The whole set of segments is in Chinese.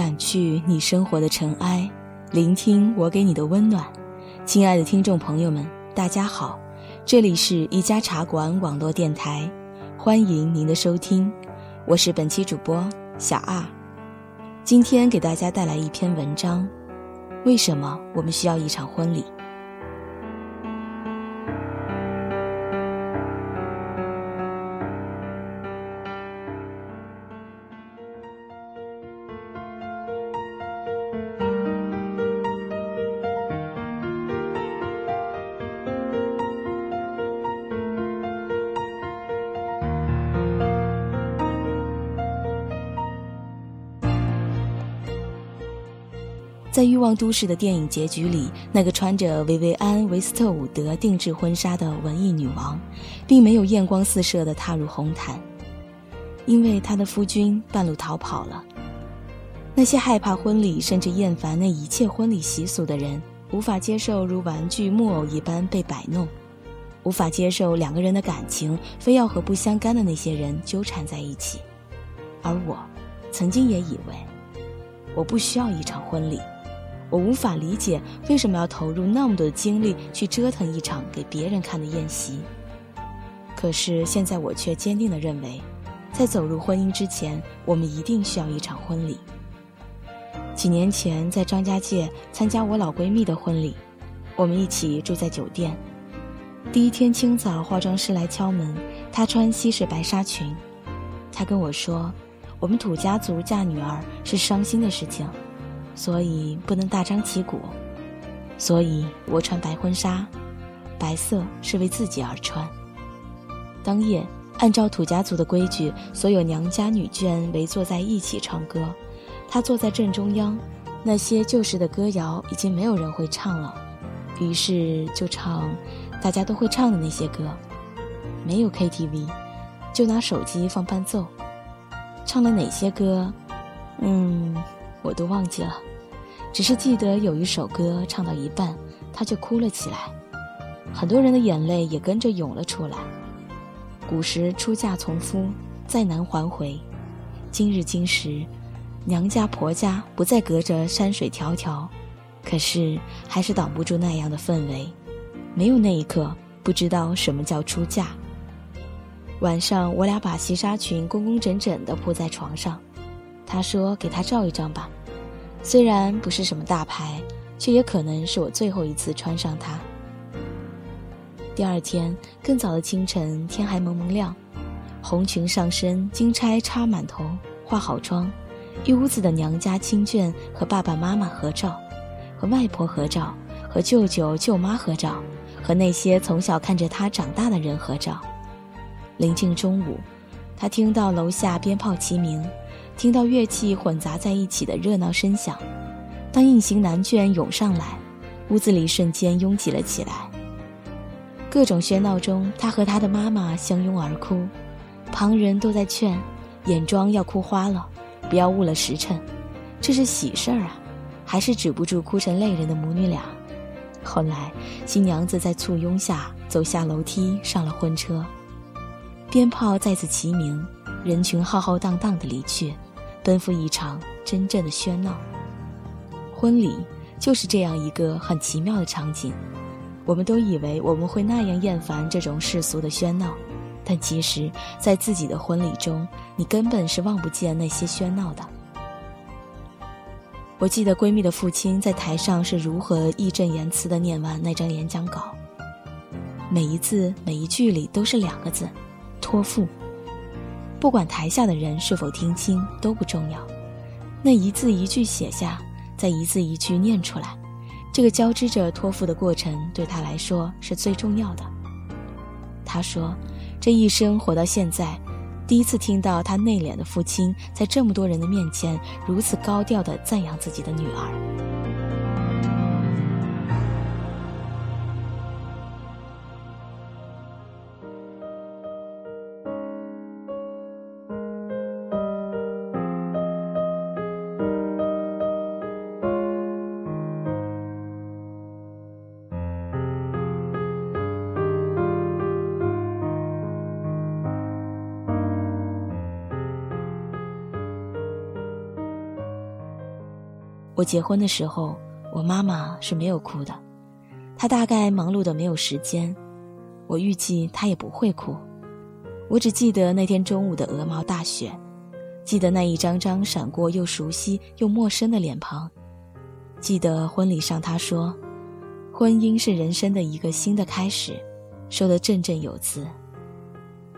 掸去你生活的尘埃，聆听我给你的温暖。亲爱的听众朋友们，大家好，这里是一家茶馆网络电台，欢迎您的收听，我是本期主播小二。今天给大家带来一篇文章：为什么我们需要一场婚礼？在《欲望都市》的电影结局里，那个穿着维维安·维斯特伍德定制婚纱的文艺女王，并没有艳光四射地踏入红毯，因为她的夫君半路逃跑了。那些害怕婚礼甚至厌烦那一切婚礼习俗的人，无法接受如玩具木偶一般被摆弄，无法接受两个人的感情非要和不相干的那些人纠缠在一起。而我，曾经也以为，我不需要一场婚礼。我无法理解为什么要投入那么多的精力去折腾一场给别人看的宴席。可是现在我却坚定地认为，在走入婚姻之前，我们一定需要一场婚礼。几年前在张家界参加我老闺蜜的婚礼，我们一起住在酒店。第一天清早，化妆师来敲门，她穿西式白纱裙。她跟我说：“我们土家族嫁女儿是伤心的事情。”所以不能大张旗鼓，所以我穿白婚纱，白色是为自己而穿。当夜，按照土家族的规矩，所有娘家女眷围坐在一起唱歌，她坐在正中央。那些旧时的歌谣已经没有人会唱了，于是就唱大家都会唱的那些歌。没有 KTV，就拿手机放伴奏。唱了哪些歌？嗯，我都忘记了。只是记得有一首歌唱到一半，他就哭了起来，很多人的眼泪也跟着涌了出来。古时出嫁从夫，再难还回；今日今时，娘家婆家不再隔着山水迢迢，可是还是挡不住那样的氛围。没有那一刻，不知道什么叫出嫁。晚上，我俩把细纱裙工工整整地铺在床上，他说：“给他照一张吧。”虽然不是什么大牌，却也可能是我最后一次穿上它。第二天更早的清晨，天还蒙蒙亮，红裙上身，金钗插满头，化好妆，一屋子的娘家亲眷和爸爸妈妈合照，和外婆合照，和舅舅舅妈合照，和那些从小看着他长大的人合照。临近中午，他听到楼下鞭炮齐鸣。听到乐器混杂在一起的热闹声响，当一行男眷涌上来，屋子里瞬间拥挤了起来。各种喧闹中，他和他的妈妈相拥而哭，旁人都在劝，眼妆要哭花了，不要误了时辰，这是喜事儿啊，还是止不住哭成泪人的母女俩。后来，新娘子在簇拥下走下楼梯，上了婚车，鞭炮再次齐鸣，人群浩浩荡荡的离去。奔赴一场真正的喧闹。婚礼就是这样一个很奇妙的场景。我们都以为我们会那样厌烦这种世俗的喧闹，但其实，在自己的婚礼中，你根本是望不见那些喧闹的。我记得闺蜜的父亲在台上是如何义正言辞地念完那张演讲稿，每一字每一句里都是两个字：托付。不管台下的人是否听清都不重要，那一字一句写下，再一字一句念出来，这个交织着托付的过程对他来说是最重要的。他说，这一生活到现在，第一次听到他内敛的父亲在这么多人的面前如此高调地赞扬自己的女儿。我结婚的时候，我妈妈是没有哭的，她大概忙碌的没有时间。我预计她也不会哭。我只记得那天中午的鹅毛大雪，记得那一张张闪过又熟悉又陌生的脸庞，记得婚礼上她说：“婚姻是人生的一个新的开始”，说得振振有词。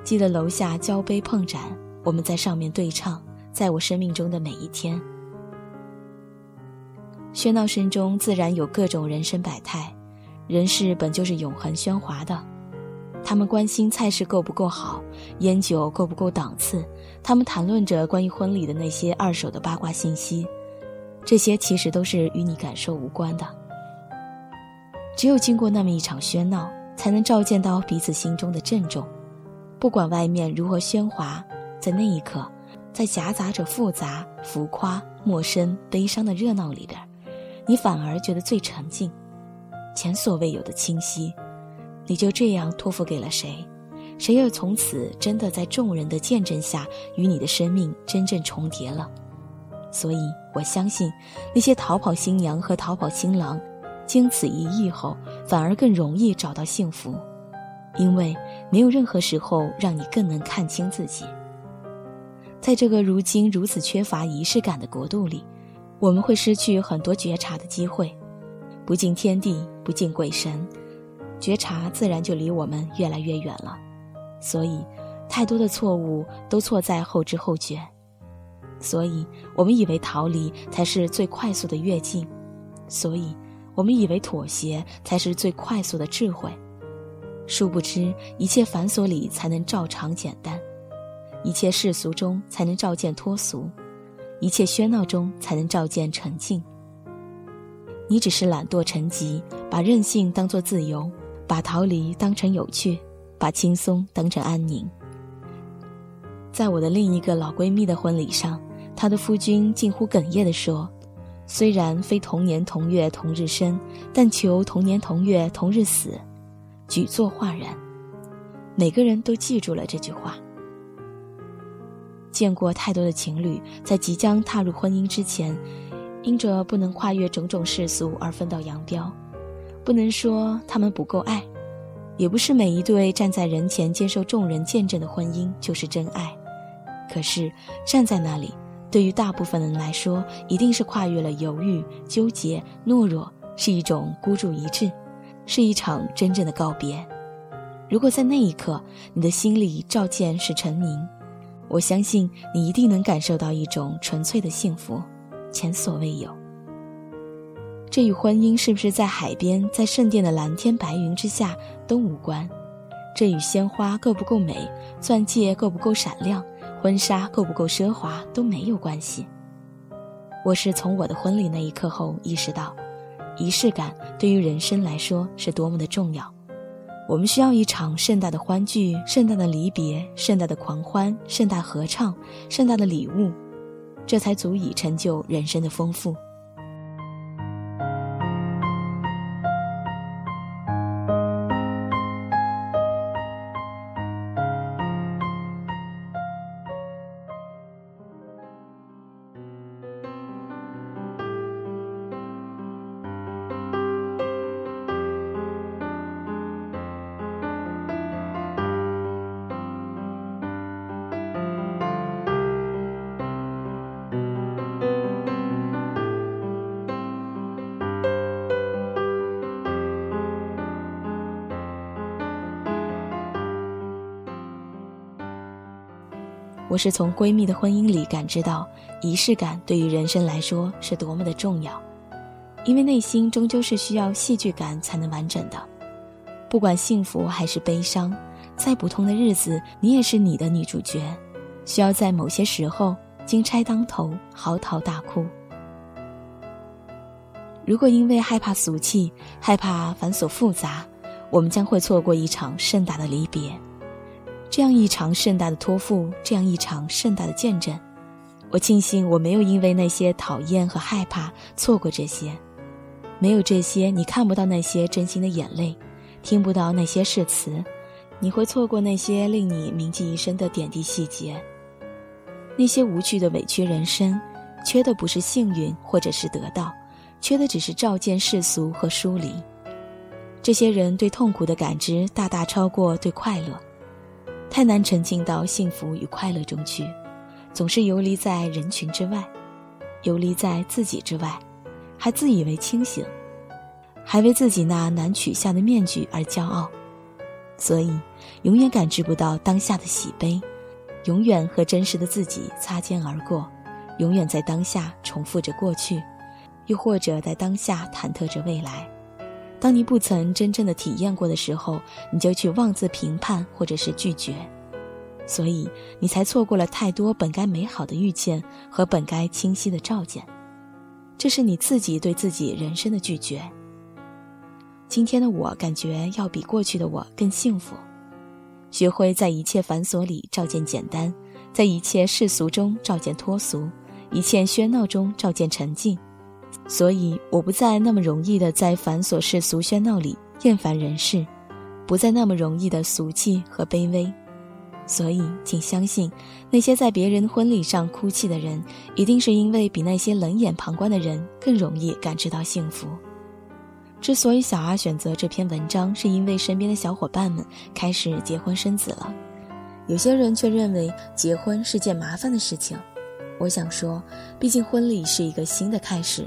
记得楼下交杯碰盏，我们在上面对唱，在我生命中的每一天。喧闹声中自然有各种人生百态，人世本就是永恒喧哗的。他们关心菜式够不够好，烟酒够不够档次，他们谈论着关于婚礼的那些二手的八卦信息，这些其实都是与你感受无关的。只有经过那么一场喧闹，才能照见到彼此心中的郑重。不管外面如何喧哗，在那一刻，在夹杂着复杂、浮夸、陌生、悲伤的热闹里边。你反而觉得最沉静，前所未有的清晰，你就这样托付给了谁？谁又从此真的在众人的见证下与你的生命真正重叠了？所以我相信，那些逃跑新娘和逃跑新郎，经此一役后，反而更容易找到幸福，因为没有任何时候让你更能看清自己。在这个如今如此缺乏仪式感的国度里。我们会失去很多觉察的机会，不敬天地，不敬鬼神，觉察自然就离我们越来越远了。所以，太多的错误都错在后知后觉。所以我们以为逃离才是最快速的跃进，所以我们以为妥协才是最快速的智慧。殊不知，一切繁琐里才能照常简单，一切世俗中才能照见脱俗。一切喧闹中，才能照见沉静。你只是懒惰成疾，把任性当作自由，把逃离当成有趣，把轻松当成安宁。在我的另一个老闺蜜的婚礼上，她的夫君近乎哽咽地说：“虽然非同年同月同日生，但求同年同月同日死。”举座哗然，每个人都记住了这句话。见过太多的情侣在即将踏入婚姻之前，因着不能跨越种种世俗而分道扬镳。不能说他们不够爱，也不是每一对站在人前接受众人见证的婚姻就是真爱。可是站在那里，对于大部分人来说，一定是跨越了犹豫、纠结、懦弱，是一种孤注一掷，是一场真正的告别。如果在那一刻，你的心里照见是陈明。我相信你一定能感受到一种纯粹的幸福，前所未有。这与婚姻是不是在海边、在圣殿的蓝天白云之下都无关，这与鲜花够不够美、钻戒够不够闪亮、婚纱够不够奢华都没有关系。我是从我的婚礼那一刻后意识到，仪式感对于人生来说是多么的重要。我们需要一场盛大的欢聚、盛大的离别、盛大的狂欢、盛大合唱、盛大的礼物，这才足以成就人生的丰富。我是从闺蜜的婚姻里感知到，仪式感对于人生来说是多么的重要，因为内心终究是需要戏剧感才能完整的。不管幸福还是悲伤，在普通的日子，你也是你的女主角，需要在某些时候金钗当头，嚎啕大哭。如果因为害怕俗气，害怕繁琐复杂，我们将会错过一场盛大的离别。这样一场盛大的托付，这样一场盛大的见证，我庆幸我没有因为那些讨厌和害怕错过这些，没有这些，你看不到那些真心的眼泪，听不到那些誓词，你会错过那些令你铭记一生的点滴细节，那些无趣的委屈人生，缺的不是幸运或者是得到，缺的只是照见世俗和疏离。这些人对痛苦的感知大大超过对快乐，太难沉浸到幸福与快乐中去，总是游离在人群之外，游离在自己之外，还自以为清醒，还为自己那难取下的面具而骄傲，所以永远感知不到当下的喜悲，永远和真实的自己擦肩而过，永远在当下重复着过去，又或者在当下忐忑着未来。当你不曾真正的体验过的时候，你就去妄自评判或者是拒绝，所以你才错过了太多本该美好的遇见和本该清晰的照见。这是你自己对自己人生的拒绝。今天的我感觉要比过去的我更幸福，学会在一切繁琐里照见简单，在一切世俗中照见脱俗，一切喧闹中照见沉静。所以，我不再那么容易的在繁琐世俗喧闹里厌烦人世，不再那么容易的俗气和卑微。所以，请相信，那些在别人婚礼上哭泣的人，一定是因为比那些冷眼旁观的人更容易感知到幸福。之所以小阿选择这篇文章，是因为身边的小伙伴们开始结婚生子了，有些人却认为结婚是件麻烦的事情。我想说，毕竟婚礼是一个新的开始。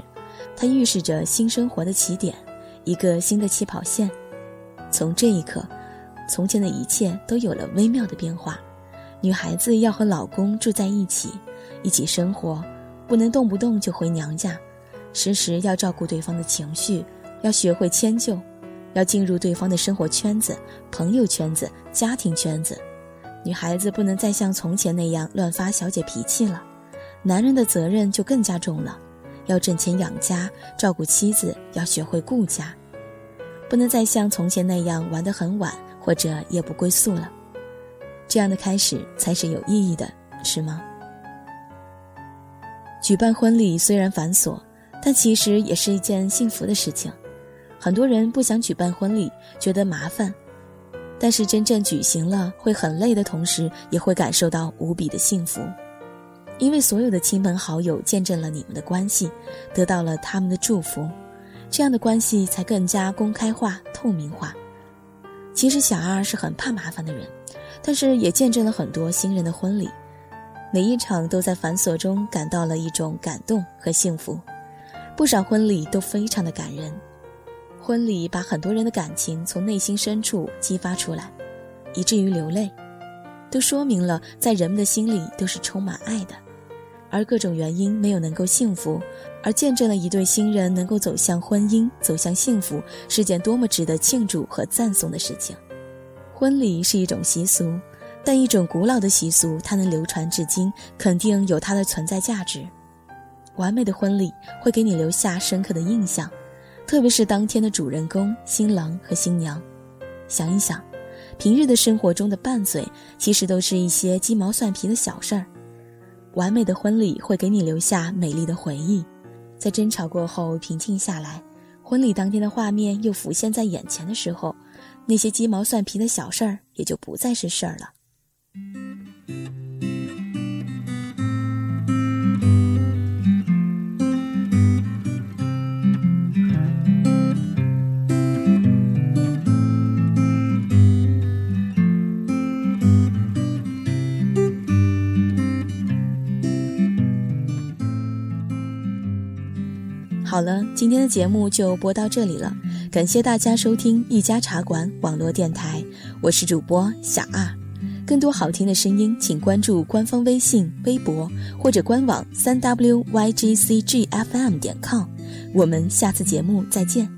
它预示着新生活的起点，一个新的起跑线。从这一刻，从前的一切都有了微妙的变化。女孩子要和老公住在一起，一起生活，不能动不动就回娘家，时时要照顾对方的情绪，要学会迁就，要进入对方的生活圈子、朋友圈子、家庭圈子。女孩子不能再像从前那样乱发小姐脾气了，男人的责任就更加重了。要挣钱养家，照顾妻子，要学会顾家，不能再像从前那样玩得很晚或者夜不归宿了。这样的开始才是有意义的，是吗？举办婚礼虽然繁琐，但其实也是一件幸福的事情。很多人不想举办婚礼，觉得麻烦，但是真正举行了，会很累的同时，也会感受到无比的幸福。因为所有的亲朋好友见证了你们的关系，得到了他们的祝福，这样的关系才更加公开化、透明化。其实小二是很怕麻烦的人，但是也见证了很多新人的婚礼，每一场都在繁琐中感到了一种感动和幸福。不少婚礼都非常的感人，婚礼把很多人的感情从内心深处激发出来，以至于流泪，都说明了在人们的心里都是充满爱的。而各种原因没有能够幸福，而见证了一对新人能够走向婚姻、走向幸福，是件多么值得庆祝和赞颂的事情。婚礼是一种习俗，但一种古老的习俗，它能流传至今，肯定有它的存在价值。完美的婚礼会给你留下深刻的印象，特别是当天的主人公新郎和新娘。想一想，平日的生活中的拌嘴，其实都是一些鸡毛蒜皮的小事儿。完美的婚礼会给你留下美丽的回忆，在争吵过后平静下来，婚礼当天的画面又浮现在眼前的时候，那些鸡毛蒜皮的小事儿也就不再是事儿了。好了，今天的节目就播到这里了，感谢大家收听一家茶馆网络电台，我是主播小二。更多好听的声音，请关注官方微信、微博或者官网三 w y g c g f m 点 com。我们下次节目再见。